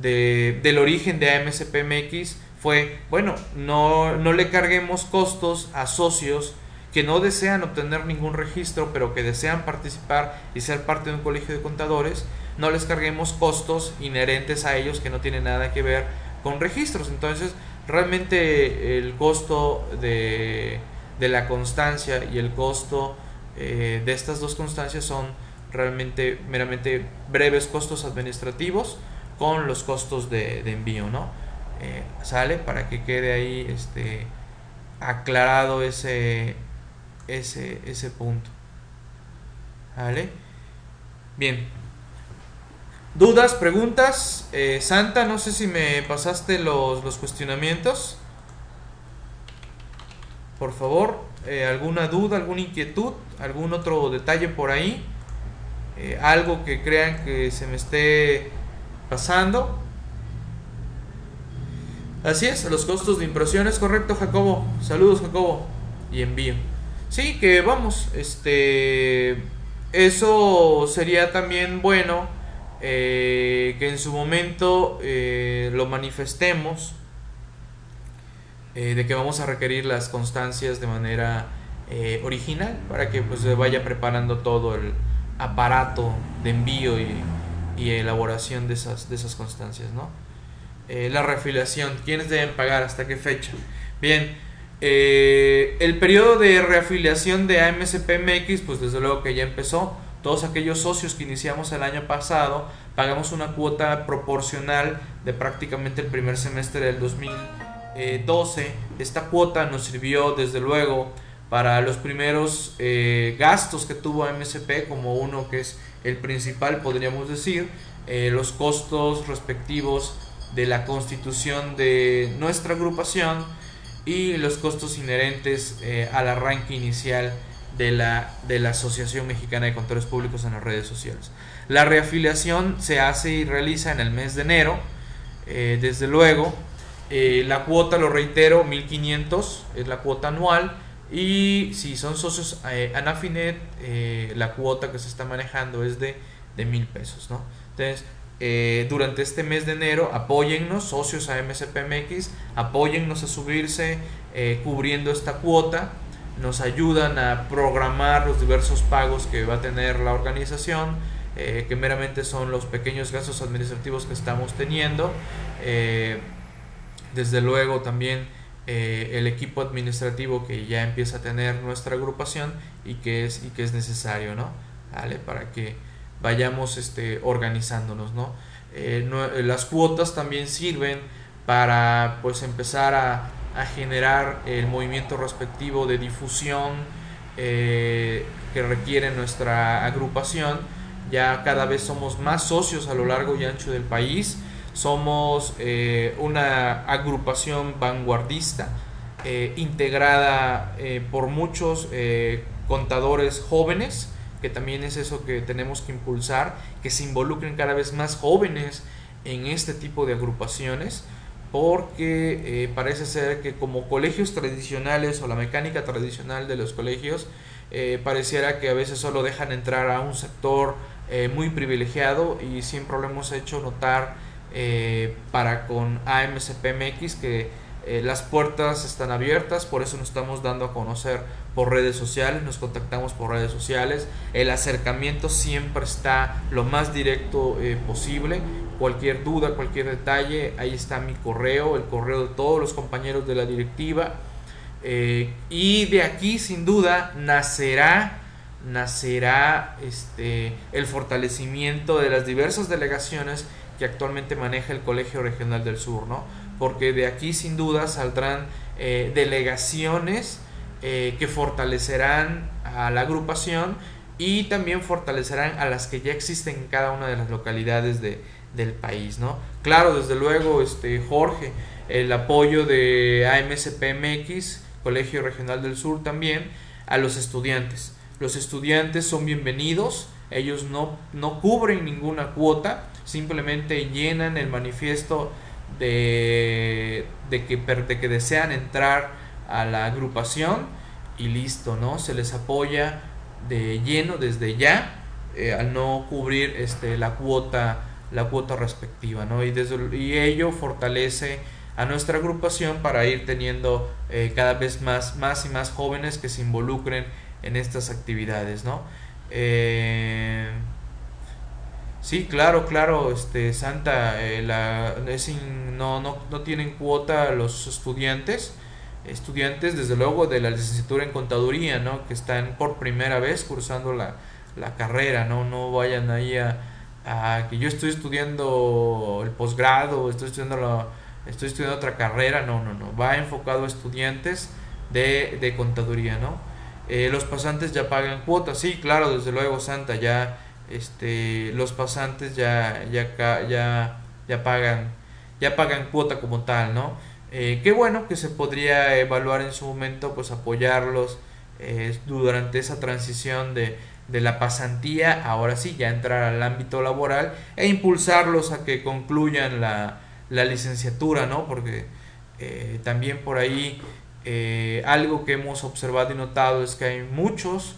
del origen de AMCPMX fue, bueno, no, no le carguemos costos a socios que no desean obtener ningún registro, pero que desean participar y ser parte de un colegio de contadores, no les carguemos costos inherentes a ellos que no tienen nada que ver con registros. Entonces, realmente el costo de, de la constancia y el costo eh, de estas dos constancias son realmente meramente breves costos administrativos con los costos de, envío, ¿no? Eh, sale para que quede ahí este aclarado ese ese, ese punto. ¿Vale? Bien. ¿Dudas, preguntas? Eh, Santa, no sé si me pasaste los, los cuestionamientos. Por favor, eh, alguna duda, alguna inquietud, algún otro detalle por ahí. Eh, algo que crean que se me esté pasando. Así es, los costos de impresión es correcto, Jacobo. Saludos, Jacobo. Y envío. Sí, que vamos, este, eso sería también bueno eh, que en su momento eh, lo manifestemos eh, de que vamos a requerir las constancias de manera original para que pues se vaya preparando todo el aparato de envío y, y elaboración de esas, de esas constancias, ¿no? la reafiliación, ¿quiénes deben pagar? ¿Hasta qué fecha? Bien, eh, el periodo de reafiliación de AMCPMX, pues desde luego que ya empezó. Todos aquellos socios que iniciamos el año pasado pagamos una cuota proporcional de prácticamente el primer semestre del 2012. Esta cuota nos sirvió desde luego para los primeros eh, gastos que tuvo AMCP, como uno que es el principal, podríamos decir, eh, los costos respectivos de la constitución de nuestra agrupación y los costos inherentes eh, al arranque inicial de la, de la Asociación Mexicana de Contadores Públicos en las redes sociales. La reafiliación se hace y realiza en el mes de enero, eh, desde luego. Eh, la cuota, lo reitero, 1500 es la cuota anual. Y si son socios Anafinet, la cuota que se está manejando es de, de 1000 pesos. ¿no? Entonces, eh, durante este mes de enero. Apóyennos, socios a MCPMX, apóyennos a subirse eh, cubriendo esta cuota. Nos ayudan a programar los diversos pagos que va a tener la organización, eh, que meramente son los pequeños gastos administrativos que estamos teniendo. desde luego también el equipo administrativo que ya empieza a tener nuestra agrupación y que es, y que es necesario, ¿no? ¿Vale? Para que vayamos este, organizándonos, ¿no? Eh, eh, las cuotas también sirven para pues empezar a, generar el movimiento respectivo de difusión que requiere nuestra agrupación. Ya cada vez somos más socios a lo largo y ancho del país. Somos una agrupación vanguardista integrada por muchos contadores jóvenes que también es eso que tenemos que impulsar, que se involucren cada vez más jóvenes en este tipo de agrupaciones, porque eh, parece ser que como colegios tradicionales o la mecánica tradicional de los colegios, eh, pareciera que a veces solo dejan entrar a un sector eh, muy privilegiado y siempre lo hemos hecho notar para con AMCPMX que eh, las puertas están abiertas, por eso nos estamos dando a conocer por redes sociales, nos contactamos por redes sociales. El acercamiento siempre está lo más directo eh, posible. Cualquier duda, cualquier detalle, ahí está mi correo, el correo de todos los compañeros de la directiva. Eh, y de aquí, sin duda, nacerá nacerá este, el fortalecimiento de las diversas delegaciones que actualmente maneja el Colegio Regional del Sur, ¿no? Porque de aquí sin duda saldrán eh, delegaciones eh, que fortalecerán a la agrupación y también fortalecerán a las que ya existen en cada una de las localidades de, del país, ¿no? Claro, desde luego, este, Jorge, el apoyo de AMSPMX, Colegio Regional del Sur también, a los estudiantes. Los estudiantes son bienvenidos, ellos no, no cubren ninguna cuota, simplemente llenan el manifiesto de, que, de que desean entrar a la agrupación y listo, ¿no? Se les apoya de lleno desde ya eh, al no cubrir este, la cuota la cuota respectiva, ¿no? Y, desde, y ello fortalece a nuestra agrupación para ir teniendo eh, cada vez más, más y más jóvenes que se involucren en estas actividades, ¿no? Eh, Sí, claro, claro, este Santa, eh, la, no, no, no tienen cuota los estudiantes, estudiantes desde luego de la licenciatura en contaduría, ¿no? Que están por primera vez cursando la, la carrera, ¿no? No vayan ahí a, a, que yo estoy estudiando el posgrado, estoy estudiando la, estoy estudiando otra carrera, no, no, no, va enfocado a estudiantes de, de contaduría, ¿no? Eh, los pasantes ya pagan cuotas, sí, claro, desde luego Santa, ya este, los pasantes ya, ya, ya, ya, pagan, ya pagan cuota como tal, ¿no? Eh, qué bueno que se podría evaluar en su momento, pues apoyarlos eh, durante esa transición de, de la pasantía, ahora sí, ya entrar al ámbito laboral e impulsarlos a que concluyan la, la licenciatura, ¿no? Porque eh, también por ahí algo que hemos observado y notado es que hay muchos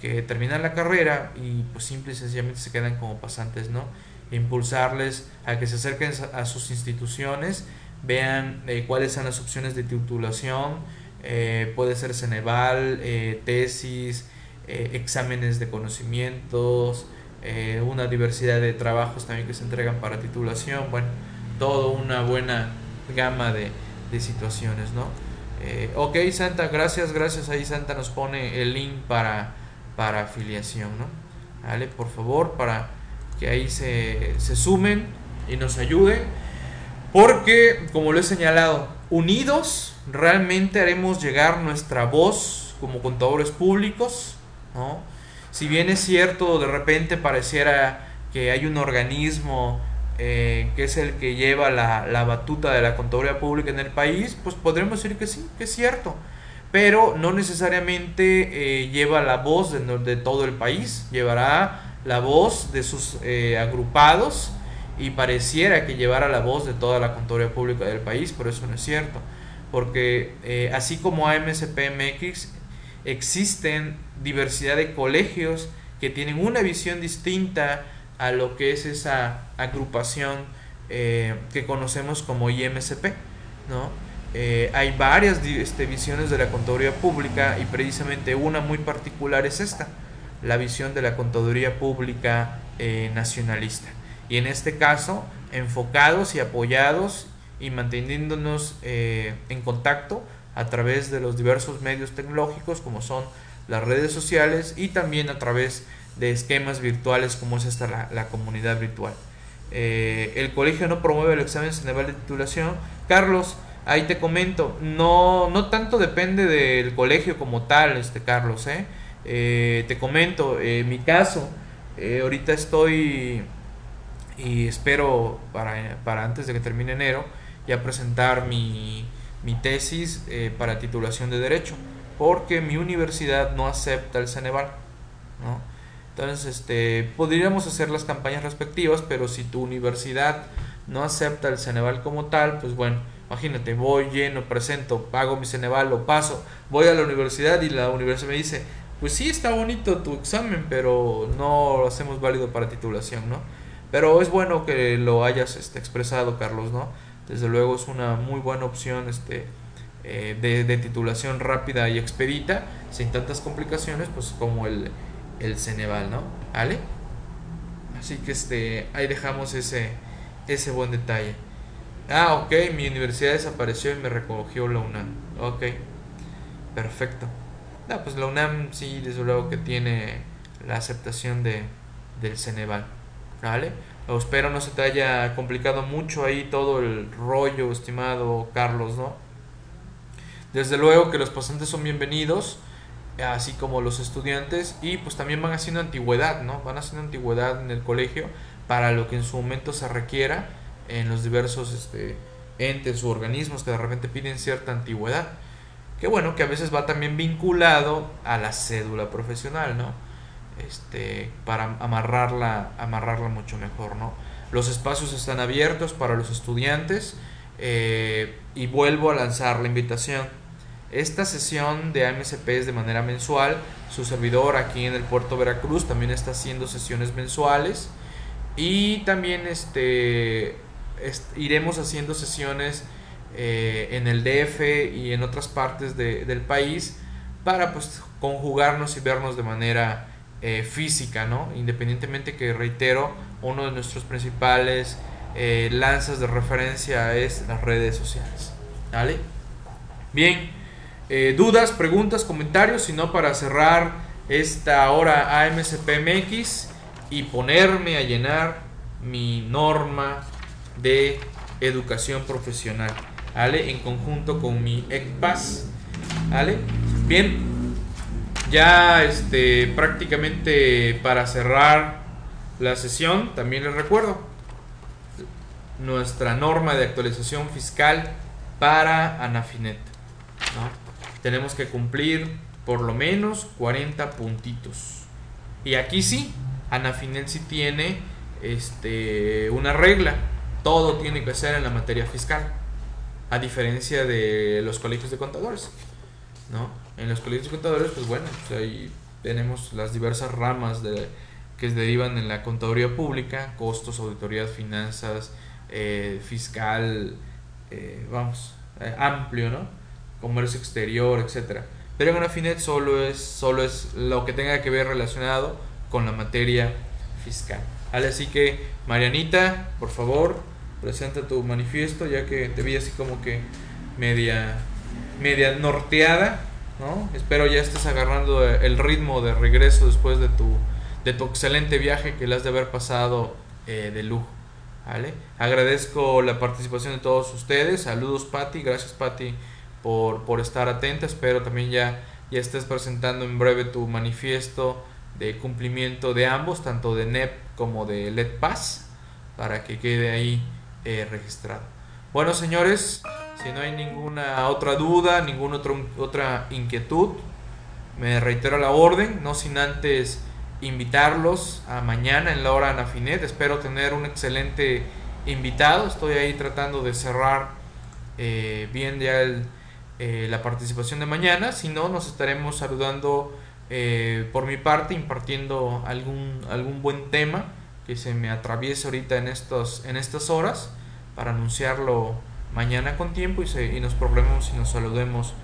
que terminan la carrera y pues simple y sencillamente se quedan como pasantes, ¿no? Impulsarles a que se acerquen a sus instituciones, vean eh, cuáles son las opciones de titulación, eh, puede ser Ceneval, eh, tesis, exámenes de conocimientos, una diversidad de trabajos también que se entregan para titulación, bueno, todo una buena gama de, de situaciones, ¿no? ok, Santa, gracias, gracias. Ahí Santa nos pone el link para para afiliación, ¿no? ¿Vale? Por favor, para que ahí se, se sumen y nos ayuden. Porque, como lo he señalado, unidos realmente haremos llegar nuestra voz como contadores públicos, ¿no? Si bien es cierto, de repente pareciera que hay un organismo eh, que es el que lleva la, la, batuta de la contaduría pública en el país, pues podremos decir que sí, que es cierto pero no necesariamente eh, lleva la voz de, todo el país, llevará la voz de sus eh, agrupados y pareciera que llevara la voz de toda la contaduría pública del país, pero eso no es cierto, porque eh, así como AMCPMX existen diversidad de colegios que tienen una visión distinta a lo que es esa agrupación que conocemos como IMCP, ¿no? Eh, hay varias este, visiones de la contaduría pública y precisamente una muy particular es esta, la visión de la contaduría pública eh, nacionalista. Y en este caso, enfocados y apoyados y manteniéndonos eh, en contacto a través de los diversos medios tecnológicos como son las redes sociales y también a través de esquemas virtuales como es esta la, comunidad virtual. el colegio no promueve el examen Ceneval de titulación. Carlos, Ahí te comento, no, no tanto depende del colegio como tal, este Carlos, ¿eh? Eh, te comento, eh, mi caso, eh, ahorita estoy y espero para, para, antes de que termine enero ya presentar mi, mi tesis para titulación de Derecho, porque mi universidad no acepta el Ceneval. Entonces, este, podríamos hacer las campañas respectivas, pero si tu universidad no acepta el Ceneval como tal, pues bueno, imagínate, voy lleno, presento, pago mi Ceneval, lo paso, voy a la universidad y la universidad me dice, pues sí está bonito tu examen, pero no lo hacemos válido para titulación, ¿no? Pero es bueno que lo hayas este, expresado, Carlos, ¿no? Desde luego es una muy buena opción este, eh, de, titulación rápida y expedita, sin tantas complicaciones, pues como el, el Ceneval, ¿no? ¿Vale? Así que este, ahí dejamos ese, ese buen detalle. Ah, ok, mi universidad desapareció y me recogió la UNAM. Ok, perfecto. No, pues la UNAM sí, desde luego que tiene la aceptación de, del Ceneval. ¿Vale? espero no se te haya complicado mucho ahí todo el rollo, estimado Carlos, ¿no? Desde luego que los pasantes son bienvenidos, así como los estudiantes, y pues también van haciendo antigüedad, ¿no? Van haciendo antigüedad en el colegio para lo que en su momento se requiera en los diversos este, entes u organismos que de repente piden cierta antigüedad que bueno, que a veces va también vinculado a la cédula profesional, ¿no? Este, para amarrarla, amarrarla mucho mejor, ¿no? Los espacios están abiertos para los estudiantes eh, y vuelvo a lanzar la invitación. Esta sesión de AMCP es de manera mensual. Su servidor aquí en el puerto Veracruz también está haciendo sesiones mensuales. Y también este, iremos haciendo sesiones eh, en el DF y en otras partes del país para pues conjugarnos y vernos de manera eh, física, ¿no? Independientemente que reitero, uno de nuestros principales eh, lanzas de referencia es las redes sociales. ¿Vale? Bien, dudas, preguntas, comentarios, sino para cerrar esta hora AMCPMX y ponerme a llenar mi norma de educación profesional. ¿vale? En conjunto con mi ECPAS, ¿vale? Bien, ya este, prácticamente para cerrar la sesión, también les recuerdo nuestra norma de actualización fiscal para Anafinet. Tenemos que cumplir por lo menos 40 puntitos. Y aquí sí, Anafinet sí tiene este, una regla. Todo tiene que ser en la materia fiscal a diferencia de los colegios de contadores, ¿no? En los colegios de contadores, pues bueno, pues ahí tenemos las diversas ramas de, que se derivan en la contaduría pública, costos, auditoría, finanzas, eh, fiscal, eh, vamos, eh, amplio, ¿no? Comercio exterior, etcétera. Pero en Afinet solo es, solo es lo que tenga que ver relacionado con la materia fiscal. Así que, Marianita, por favor, presenta tu manifiesto, ya que te vi así como que media, media norteada, ¿no? Espero ya estés agarrando el ritmo de regreso después de tu, de tu excelente viaje que le has de haber pasado eh, de lujo, ¿vale? Agradezco la participación de todos ustedes, saludos Patti, gracias Patti por, por estar atenta, espero también ya, ya estés presentando en breve tu manifiesto de cumplimiento de ambos, tanto de NEP como de LEDPAS, para que quede ahí registrado. Bueno, señores, si no hay ninguna otra duda, ninguna otra, otra inquietud, me reitero la orden, no sin antes invitarlos a mañana en la hora Anafinet. Espero tener un excelente invitado. Estoy ahí tratando de cerrar eh, bien ya eh, la participación de mañana. Si no, nos estaremos saludando eh, por mi parte, impartiendo algún, algún buen tema que se me atraviese ahorita en, estos, en estas horas para anunciarlo mañana con tiempo y, se, y nos problememos y nos saludemos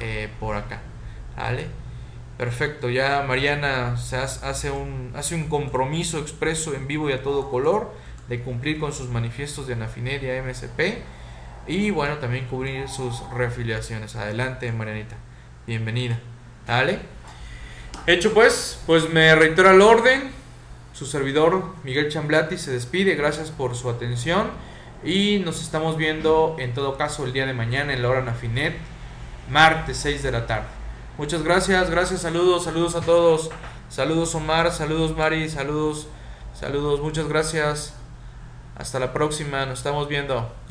eh, por acá. ¿Vale? Perfecto, ya Mariana se hace un, hace un compromiso expreso en vivo y a todo color de cumplir con sus manifiestos de Anafinet y MSP y bueno, también cubrir sus reafiliaciones. Adelante, Marianita. Bienvenida. ¿Vale? Hecho pues, pues me reitero el orden. Su servidor Miguel Chamblati se despide, gracias por su atención y nos estamos viendo en todo caso el día de mañana en la hora Nafinet, martes 6 de la tarde. Muchas gracias, gracias, saludos, saludos a todos. Saludos Omar, saludos Mari, saludos, saludos, muchas gracias. Hasta la próxima, nos estamos viendo.